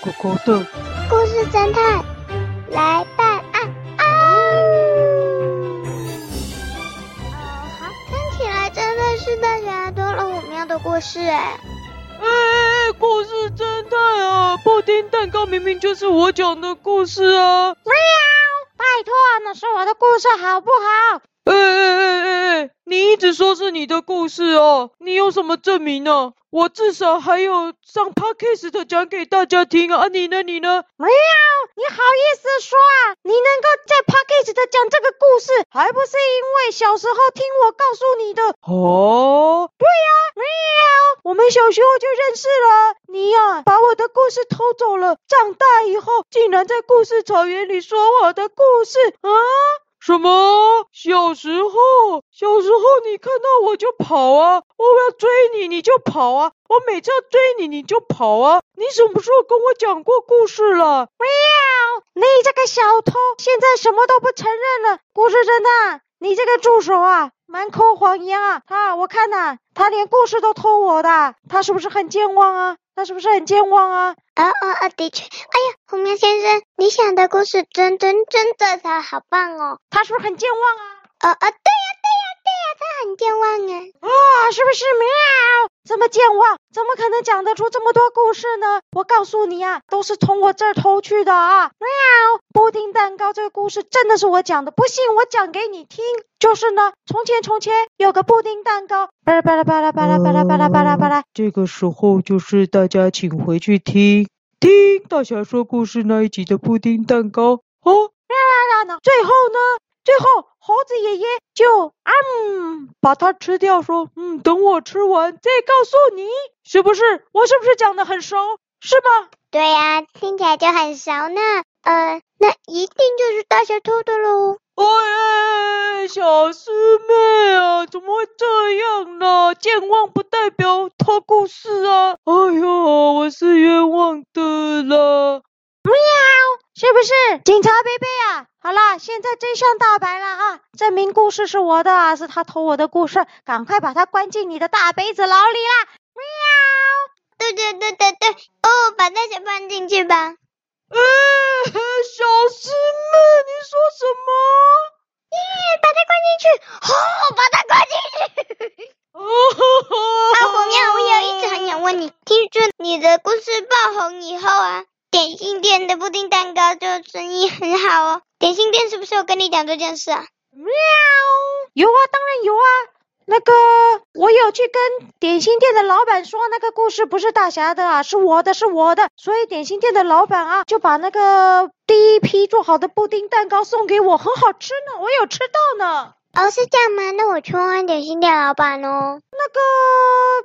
狗狗的故事侦探来办案啊！哦，好，看起来真的是大家多了我们要的故事哎！哎哎哎，故事侦探啊，布丁蛋糕明明就是我讲的故事啊！喵，拜托，那是我的故事好不好？哎哎哎哎哎，你一直说是你的故事哦，你有什么证明呢？我至少还有上 podcast 讲给大家听啊！啊你呢？你呢？喵，你好意思说啊？你能够在 podcast 讲这个故事，还不是因为小时候听我告诉你的？哦，对呀，喵，我们小时候就认识了。你呀，把我的故事偷走了，长大以后竟然在故事草原里说我的故事啊！什么？小时候，小时候你看到我就跑啊！我要追你，你就跑啊！我每次要追你，你就跑啊！你什么时候跟我讲过故事了？喵！你这个小偷，现在什么都不承认了。故事侦探，你这个助手啊，满口谎言啊！他，我看呐、啊，他连故事都偷我的，他是不是很健忘啊？他是不是很健忘啊？啊啊啊！的确，哎呀，红喵先生，你想的故事真真真的他好棒哦！他是不是很健忘啊？啊啊，对呀对呀对呀，他很健忘啊！啊，是不是喵？这么健忘，怎么可能讲得出这么多故事呢？我告诉你啊，都是从我这儿偷去的啊！喵，布丁蛋糕这个故事真的是我讲的，不信我讲给你听。就是呢，从前从前有个布丁蛋糕，巴拉巴拉巴拉巴拉巴拉巴拉巴拉巴拉。这个时候就是大家请回去听听大侠说故事那一集的布丁蛋糕哦。啦啦啦啦！最后呢，最后猴子爷爷就嗯把它吃掉，说嗯等我吃完再告诉你，是不是？我是不是讲的很熟？是吗？对呀、啊，听起来就很熟呢。呃，那一定就是大侠偷的喽。哎，小师妹啊，怎么会这样呢？健忘不代表偷故事啊！哎呦，我是冤枉的了。喵，是不是？警察贝贝啊，好啦，现在真相大白了啊，证明故事是我的，是他偷我的故事，赶快把他关进你的大杯子牢里啦！喵，对对对对对，哦，把那些放进去吧。哎，小师妹，你说什么？耶，把他关进去，好、哦，把他关进去。哦，啊，红喵，我有一直很想问你，听说你的故事爆红以后啊，点心店的布丁蛋糕就生意很好哦。点心店是不是有跟你讲这件事啊？喵，有啊，当然有啊。那个，我有去跟点心店的老板说，那个故事不是大侠的啊，是我的，是我的。所以点心店的老板啊，就把那个第一批做好的布丁蛋糕送给我，很好吃呢，我有吃到呢。哦，是这样吗？那我去问问点心店老板哦。那个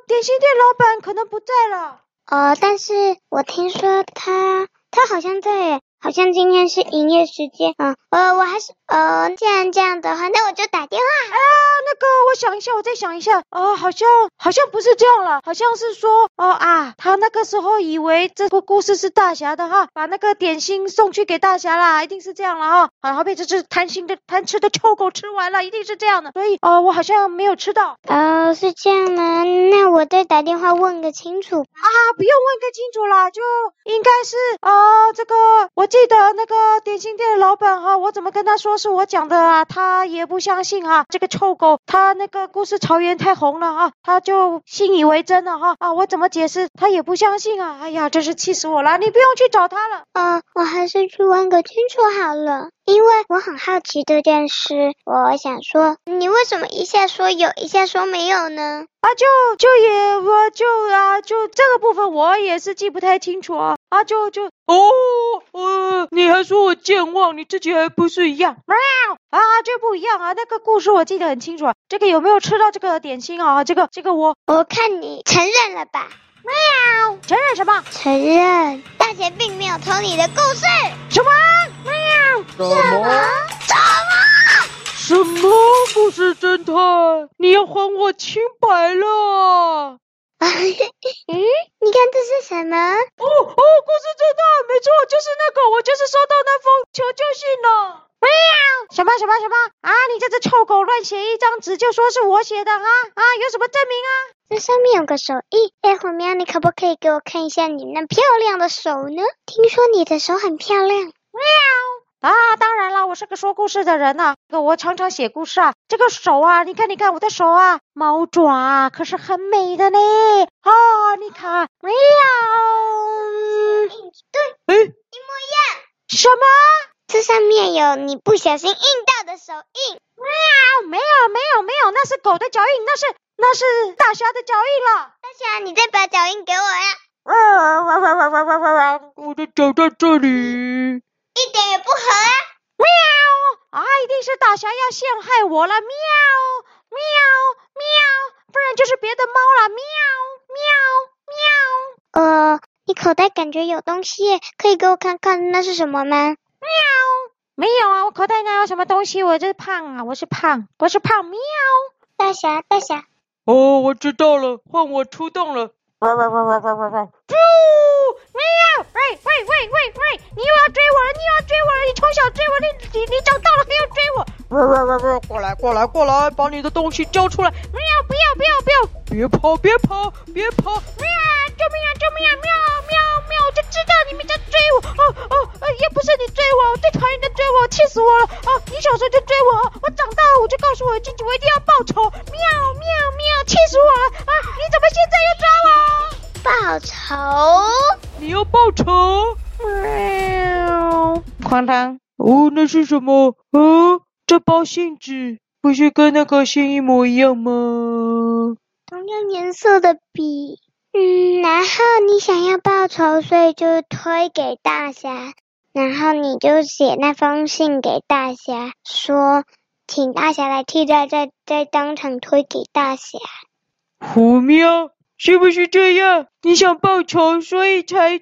点心店老板可能不在了。哦，但是我听说他，他好像在耶。好像今天是营业时间，啊，呃，我还是，呃，既然这样的话，那我就打电话。啊，那个，我想一下，我再想一下，呃，好像，好像不是这样了，好像是说，哦啊，他那个时候以为这个故事是大侠的哈，把那个点心送去给大侠啦，一定是这样了哈，好，好被这只贪心的贪吃的臭狗吃完了，一定是这样的，所以，呃，我好像没有吃到。哦，是这样吗？那我再打电话问个清楚。啊，不用问个清楚啦，就应该是，呃，这个我。记得那个点心店的老板哈，我怎么跟他说是我讲的啊？他也不相信啊。这个臭狗，他那个故事草原太红了啊，他就信以为真了哈。啊，我怎么解释他也不相信啊？哎呀，真是气死我了！你不用去找他了。啊，我还是去问个清楚好了。因为我很好奇这件事，我想说，你为什么一下说有，一下说没有呢？啊，就就也我就啊，就这个部分我也是记不太清楚啊。啊，就就哦，呃，你还说我健忘，你自己还不是一样？喵啊，这不一样啊，那个故事我记得很清楚啊。这个有没有吃到这个点心啊？这个这个我我看你承认了吧？喵，承认什么？承认大姐并没有偷你的故事。什么？喵？什么？什么？什么？不是侦探，你要还我清白了！嗯，你看这是什么？哦哦，故事侦探，没错，就是那个，我就是收到那封求救信了。什么什么什么啊！你这只臭狗乱写一张纸就说是我写的啊啊！有什么证明啊？这上面有个手印。哎，虎喵，你可不可以给我看一下你那漂亮的手呢？听说你的手很漂亮。喵啊！当然了，我是个说故事的人呐、啊，这个我常常写故事啊。这个手啊，你看，你看我的手啊，猫爪可是很美的呢。啊，你看，喵。对，哎，一模一样。什么？这上面有你不小心印到的手印。喵，没有没有没有，那是狗的脚印，那是那是大侠的脚印了。大侠，你再把脚印给我呀。哇哇哇哇哇哇哇我的脚在这里。一点也不合啊。喵啊，一定是大侠要陷害我了。喵喵喵，不然就是别的猫了。喵喵喵。呃，你口袋感觉有东西，可以给我看看那是什么吗？喵，没有啊，我口袋哪有什么东西？我就是胖啊，我是胖，我是胖。喵，大侠，大侠。哦，我知道了，换我出动了。喂喂喂喂喂喂喂！喂喂喂喂喂，你又要追我了，你又要追我了，你从小追我，你你你长大了还要追我？喂喂喂喂，过来过来过来，把你的东西交出来！喵，不要不要不要！别跑别跑别跑！喵，救命啊救命啊！喵喵喵，我就知道你们在追我。哦哦。也不是你追我，我最讨厌你追我，气死我了！哦，你小时候就追我，我长大了我就告诉我的亲戚，我一定要报仇！喵喵喵，气死我了！啊，你怎么现在又抓我？报仇？报仇？喵！哐当！哦，那是什么？哦，这包信纸不是跟那个信一模一样吗？同样颜色的笔。嗯，然后你想要报仇，所以就推给大侠。然后你就写那封信给大侠，说请大侠来替代，再再当场推给大侠。虎喵，是不是这样？你想报仇，所以才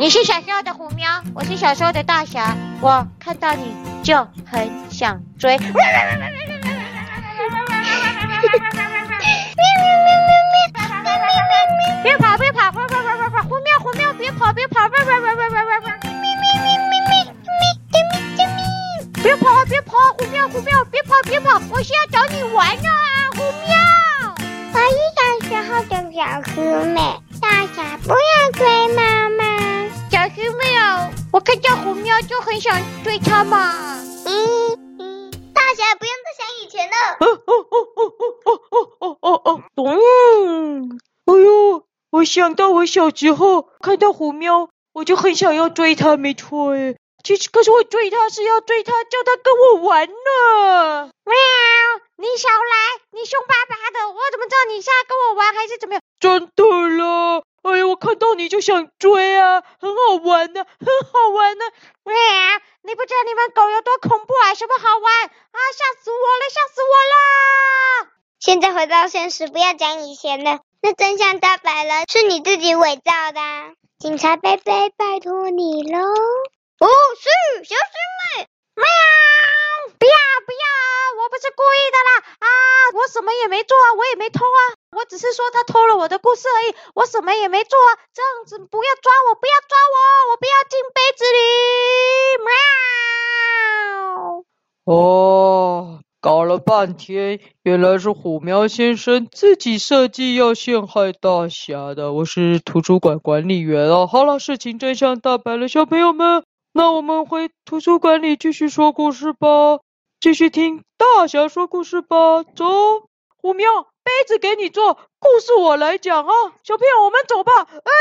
你是小时候的虎喵，我是小时候的大侠，我看到你就很想追。喵喵喵喵喵喵！别跑别跑！别跑别跑！虎喵虎喵，别跑别跑！别别别别别别！别跑！别跑！虎喵虎喵，别跑别跑！我是要找你玩呢！虎喵，我是小时候的小狮妹，大侠不要追妈妈。小狮妹哦，我看到虎喵就很想追它嘛。嗯嗯，大侠不用再想以前了。哦哦哦哦哦哦哦哦哦！嗯，哎呦，我想到我小时候看到虎喵，我就很想要追它，没错哎。其实，可是我追它是要追它，叫它跟我玩呢。喵，你少来，你凶巴巴的，我怎么知道你是要跟我玩还是怎么样？真的了，哎呀，我看到你就想追啊，很好玩呢，很好玩呢。喵，你不知道你们狗有多恐怖啊？什么好玩啊？吓死我了，吓死我了！现在回到现实，不要讲以前的。那真相大白了，是你自己伪造的。警察贝贝，拜托你喽。哦，是小师妹，喵！不要不要，我不是故意的啦！啊，我什么也没做啊，我也没偷啊，我只是说他偷了我的故事而已，我什么也没做啊！这样子不要抓我，不要抓我，我不要进杯子里！喵！哦，搞了半天，原来是虎喵先生自己设计要陷害大侠的。我是图书馆管理员哦。好了，事情真相大白了，小朋友们。那我们回图书馆里继续说故事吧，继续听大侠说故事吧。走，虎喵，杯子给你做，故事我来讲啊。小朋友，我们走吧。哎，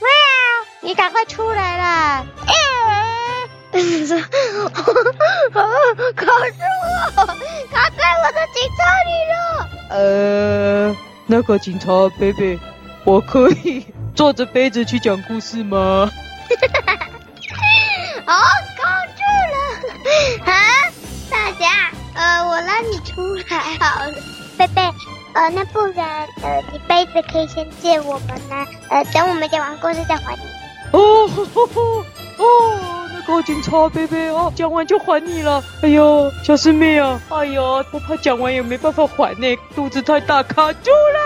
喵，你赶快出来啦！哎，卡住我，卡在我的警察里了。呃，那个警察贝贝，我可以坐着杯子去讲故事吗？哦，卡住了！啊，大侠，呃，我拉你出出来好了。贝贝，呃，那不然，呃，你杯子可以先借我们吗？呃，等我们讲完故事再还你。哦吼吼吼哦，那个警察贝贝哦，讲完就还你了。哎呦，小师妹啊，哎呦，我怕讲完也没办法还呢，肚子太大卡住了。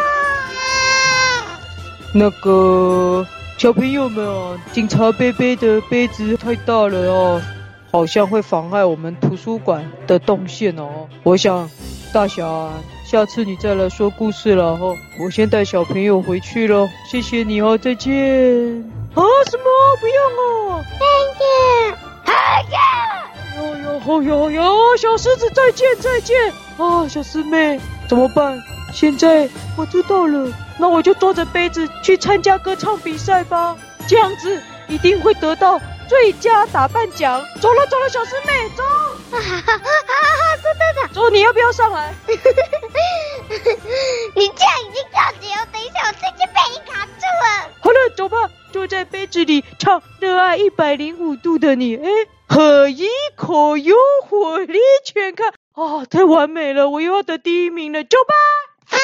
那个小朋友们啊，警察贝贝的杯子太大了哦，好像会妨碍我们图书馆的动线哦。我想，大侠，下次你再来说故事了哦。我先带小朋友回去了，谢谢你哦，再见。啊，什么？不用哦。再见，再见。哟哟吼哟哟，小狮子再见再见。啊，小师妹，怎么办？现在我知道了。那我就捉着杯子去参加歌唱比赛吧，这样子一定会得到最佳打扮奖。走了走了，小师妹，走！哈哈哈哈哈！走，走，你要不要上来？百零五度的你》。哎，喝一口有火力全开啊，太完美了，我又要得第一名了，走吧。啊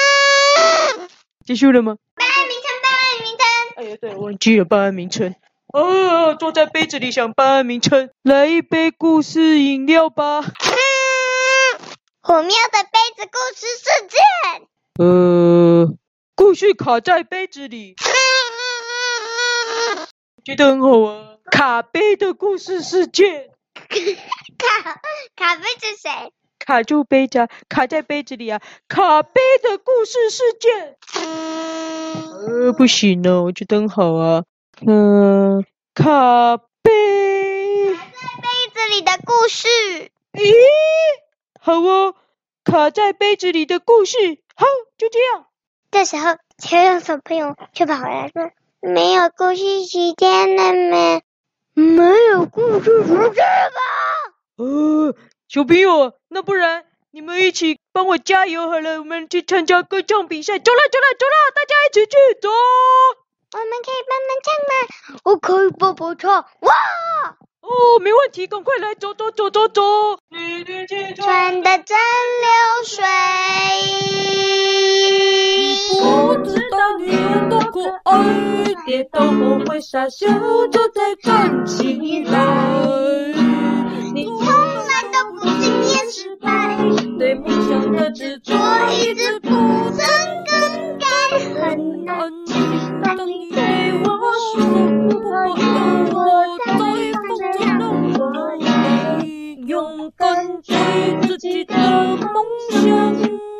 结束了吗？班名称，班名称。哎呀，对，忘记了班名称。哦，坐在杯子里想班名称，来一杯故事饮料吧。火喵的杯子故事事件。呃，故事卡在杯子里。觉得很好啊。卡杯的故事世界。卡卡杯是谁？卡住杯子，卡在杯子里啊！卡杯的故事事件。呃，不行哦，我觉得很好啊。嗯、呃，卡杯。卡在杯子里的故事。咦，好哦，卡在杯子里的故事。好，就这样。这时候，小勇小朋友却跑回来说：“没有故事时间了吗？没有故事时间了？”呃。小朋友，那不然你们一起帮我加油好了，我们去参加歌唱比赛。走了，走了，走了，大家一起去走。我们可以帮忙唱吗？我可以帮忙唱。哇！哦，没问题，赶快来，走走走走走。穿的真流水。你不知道你有多可爱，跌倒后会傻笑着再站起来。你从来都不轻言失败，对梦想的执着一直不曾更改。很难，当你对我说不怕，我勇敢追自己的梦想。